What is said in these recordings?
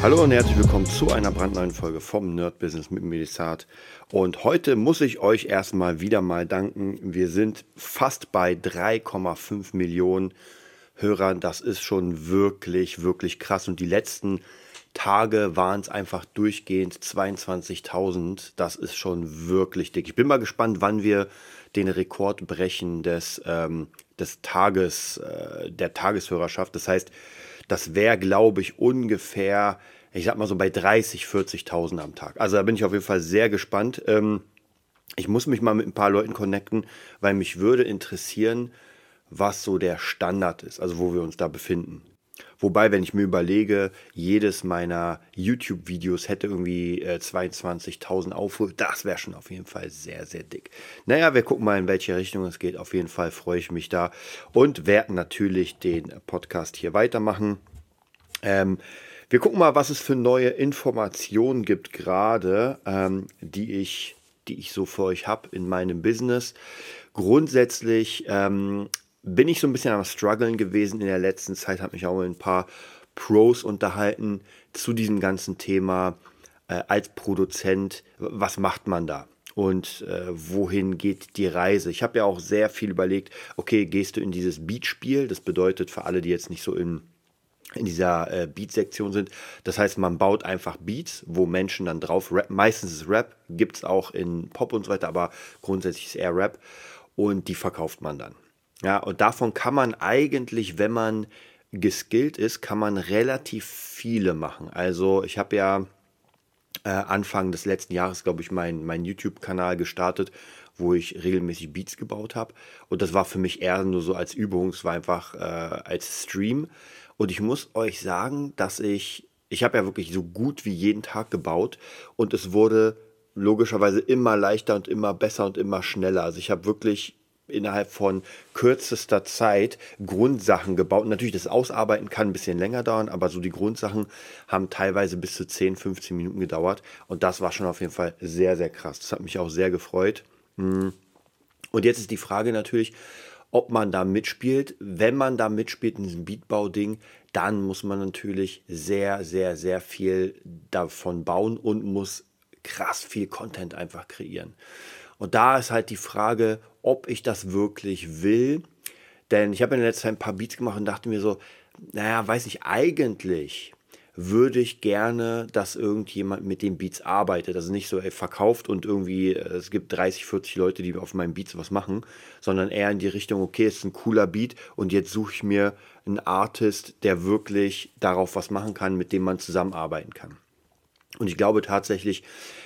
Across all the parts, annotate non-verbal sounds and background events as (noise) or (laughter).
Hallo und herzlich willkommen zu einer brandneuen Folge vom Nerd Business mit Melisat. Und heute muss ich euch erstmal wieder mal danken. Wir sind fast bei 3,5 Millionen Hörern. Das ist schon wirklich, wirklich krass. Und die letzten Tage waren es einfach durchgehend 22.000. Das ist schon wirklich dick. Ich bin mal gespannt, wann wir den Rekord brechen des, ähm, des Tages, äh, der Tageshörerschaft. Das heißt, das wäre, glaube ich, ungefähr, ich sag mal so bei 30, 40.000 am Tag. Also da bin ich auf jeden Fall sehr gespannt. Ähm, ich muss mich mal mit ein paar Leuten connecten, weil mich würde interessieren, was so der Standard ist, also wo wir uns da befinden. Wobei, wenn ich mir überlege, jedes meiner YouTube-Videos hätte irgendwie äh, 22.000 Aufrufe, das wäre schon auf jeden Fall sehr, sehr dick. Naja, wir gucken mal, in welche Richtung es geht. Auf jeden Fall freue ich mich da und werde natürlich den Podcast hier weitermachen. Ähm, wir gucken mal, was es für neue Informationen gibt gerade, ähm, die ich die ich so für euch habe in meinem Business. Grundsätzlich ähm, bin ich so ein bisschen am struggeln gewesen in der letzten Zeit, habe mich auch mit ein paar Pros unterhalten zu diesem ganzen Thema äh, als Produzent. Was macht man da? Und äh, wohin geht die Reise? Ich habe ja auch sehr viel überlegt, okay, gehst du in dieses Beat-Spiel? Das bedeutet für alle, die jetzt nicht so in, in dieser äh, Beat-Sektion sind, das heißt, man baut einfach Beats, wo Menschen dann drauf rappen. Meistens ist Rap, gibt es auch in Pop und so weiter, aber grundsätzlich ist eher Rap. Und die verkauft man dann. Ja, und davon kann man eigentlich, wenn man geskillt ist, kann man relativ viele machen. Also ich habe ja äh, Anfang des letzten Jahres, glaube ich, meinen mein YouTube-Kanal gestartet, wo ich regelmäßig Beats gebaut habe. Und das war für mich eher nur so als Übung, es war einfach äh, als Stream. Und ich muss euch sagen, dass ich, ich habe ja wirklich so gut wie jeden Tag gebaut und es wurde logischerweise immer leichter und immer besser und immer schneller. Also ich habe wirklich innerhalb von kürzester Zeit Grundsachen gebaut. natürlich, das Ausarbeiten kann ein bisschen länger dauern, aber so die Grundsachen haben teilweise bis zu 10, 15 Minuten gedauert. Und das war schon auf jeden Fall sehr, sehr krass. Das hat mich auch sehr gefreut. Hm. Und jetzt ist die Frage natürlich, ob man da mitspielt. Wenn man da mitspielt in diesem Beatbau-Ding, dann muss man natürlich sehr, sehr, sehr viel davon bauen und muss krass viel Content einfach kreieren. Und da ist halt die Frage, ob ich das wirklich will. Denn ich habe in der letzten Zeit ein paar Beats gemacht und dachte mir so, naja, weiß ich, eigentlich würde ich gerne, dass irgendjemand mit den Beats arbeitet. Also nicht so ey, verkauft und irgendwie, äh, es gibt 30, 40 Leute, die auf meinen Beats was machen, sondern eher in die Richtung, okay, es ist ein cooler Beat und jetzt suche ich mir einen Artist, der wirklich darauf was machen kann, mit dem man zusammenarbeiten kann. Und ich glaube tatsächlich,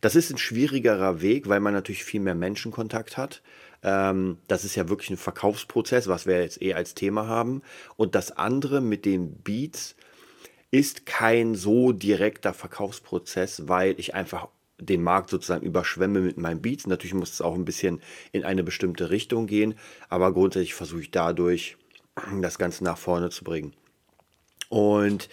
das ist ein schwierigerer Weg, weil man natürlich viel mehr Menschenkontakt hat. Ähm, das ist ja wirklich ein Verkaufsprozess, was wir jetzt eh als Thema haben. Und das andere mit den Beats ist kein so direkter Verkaufsprozess, weil ich einfach den Markt sozusagen überschwemme mit meinen Beats. Natürlich muss es auch ein bisschen in eine bestimmte Richtung gehen, aber grundsätzlich versuche ich dadurch das Ganze nach vorne zu bringen. Und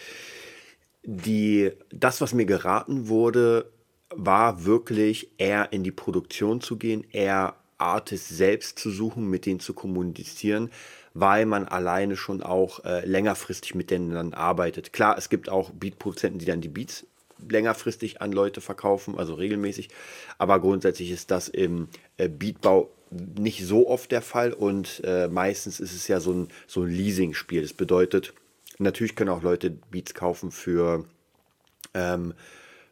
die, das, was mir geraten wurde, war wirklich eher in die Produktion zu gehen, eher Artists selbst zu suchen, mit denen zu kommunizieren, weil man alleine schon auch äh, längerfristig mit denen dann arbeitet. Klar, es gibt auch Beatproduzenten, die dann die Beats längerfristig an Leute verkaufen, also regelmäßig, aber grundsätzlich ist das im äh, Beatbau nicht so oft der Fall und äh, meistens ist es ja so ein, so ein Leasing-Spiel. Das bedeutet, Natürlich können auch Leute Beats kaufen für, ähm,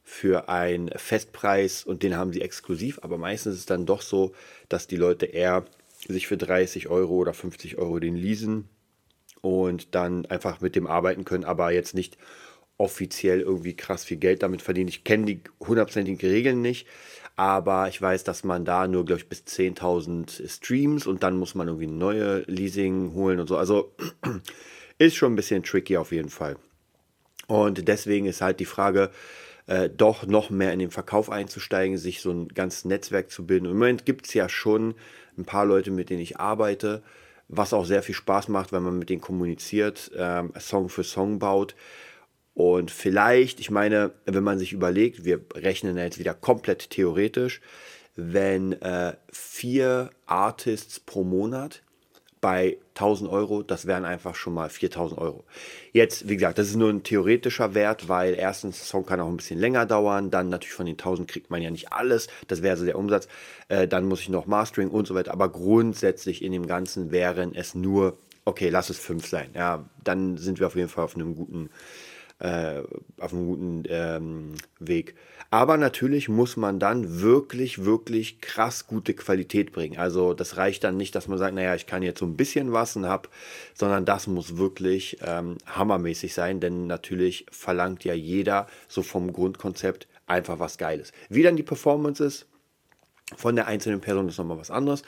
für einen Festpreis und den haben sie exklusiv, aber meistens ist es dann doch so, dass die Leute eher sich für 30 Euro oder 50 Euro den leasen und dann einfach mit dem arbeiten können, aber jetzt nicht offiziell irgendwie krass viel Geld damit verdienen. Ich kenne die hundertprozentigen Regeln nicht, aber ich weiß, dass man da nur, glaube ich, bis 10.000 Streams und dann muss man irgendwie eine neue Leasing holen und so. Also (clears throat) ist schon ein bisschen tricky auf jeden Fall. Und deswegen ist halt die Frage, äh, doch noch mehr in den Verkauf einzusteigen, sich so ein ganzes Netzwerk zu bilden. Und Im Moment gibt es ja schon ein paar Leute, mit denen ich arbeite, was auch sehr viel Spaß macht, wenn man mit denen kommuniziert, ähm, Song für Song baut. Und vielleicht, ich meine, wenn man sich überlegt, wir rechnen jetzt wieder komplett theoretisch, wenn äh, vier Artists pro Monat bei 1000 Euro, das wären einfach schon mal 4000 Euro. Jetzt, wie gesagt, das ist nur ein theoretischer Wert, weil erstens, der Song kann auch ein bisschen länger dauern, dann natürlich von den 1000 kriegt man ja nicht alles, das wäre so der Umsatz, äh, dann muss ich noch Mastering und so weiter, aber grundsätzlich in dem Ganzen wären es nur, okay, lass es fünf sein, ja, dann sind wir auf jeden Fall auf einem guten, äh, auf einem guten ähm, Weg. Aber natürlich muss man dann wirklich, wirklich krass gute Qualität bringen. Also das reicht dann nicht, dass man sagt, naja, ich kann jetzt so ein bisschen was und hab, sondern das muss wirklich ähm, hammermäßig sein, denn natürlich verlangt ja jeder so vom Grundkonzept einfach was Geiles. Wie dann die Performance ist von der einzelnen Person ist nochmal was anderes,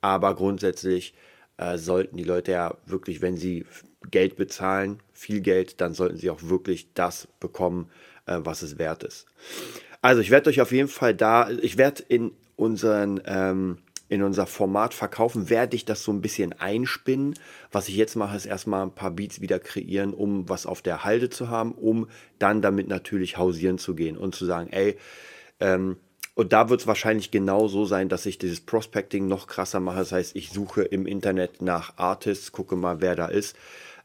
aber grundsätzlich äh, sollten die Leute ja wirklich, wenn sie Geld bezahlen, viel Geld, dann sollten sie auch wirklich das bekommen, äh, was es wert ist. Also ich werde euch auf jeden Fall da, ich werde in unseren ähm, in unser Format verkaufen, werde ich das so ein bisschen einspinnen. Was ich jetzt mache, ist erstmal ein paar Beats wieder kreieren, um was auf der Halde zu haben, um dann damit natürlich hausieren zu gehen und zu sagen, ey, ähm, und da wird es wahrscheinlich genau so sein, dass ich dieses Prospecting noch krasser mache. Das heißt, ich suche im Internet nach Artists, gucke mal, wer da ist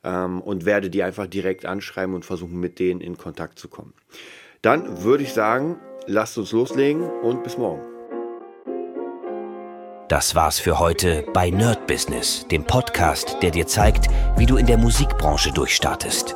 ähm, und werde die einfach direkt anschreiben und versuchen, mit denen in Kontakt zu kommen. Dann würde ich sagen, lasst uns loslegen und bis morgen. Das war's für heute bei Nerd Business, dem Podcast, der dir zeigt, wie du in der Musikbranche durchstartest.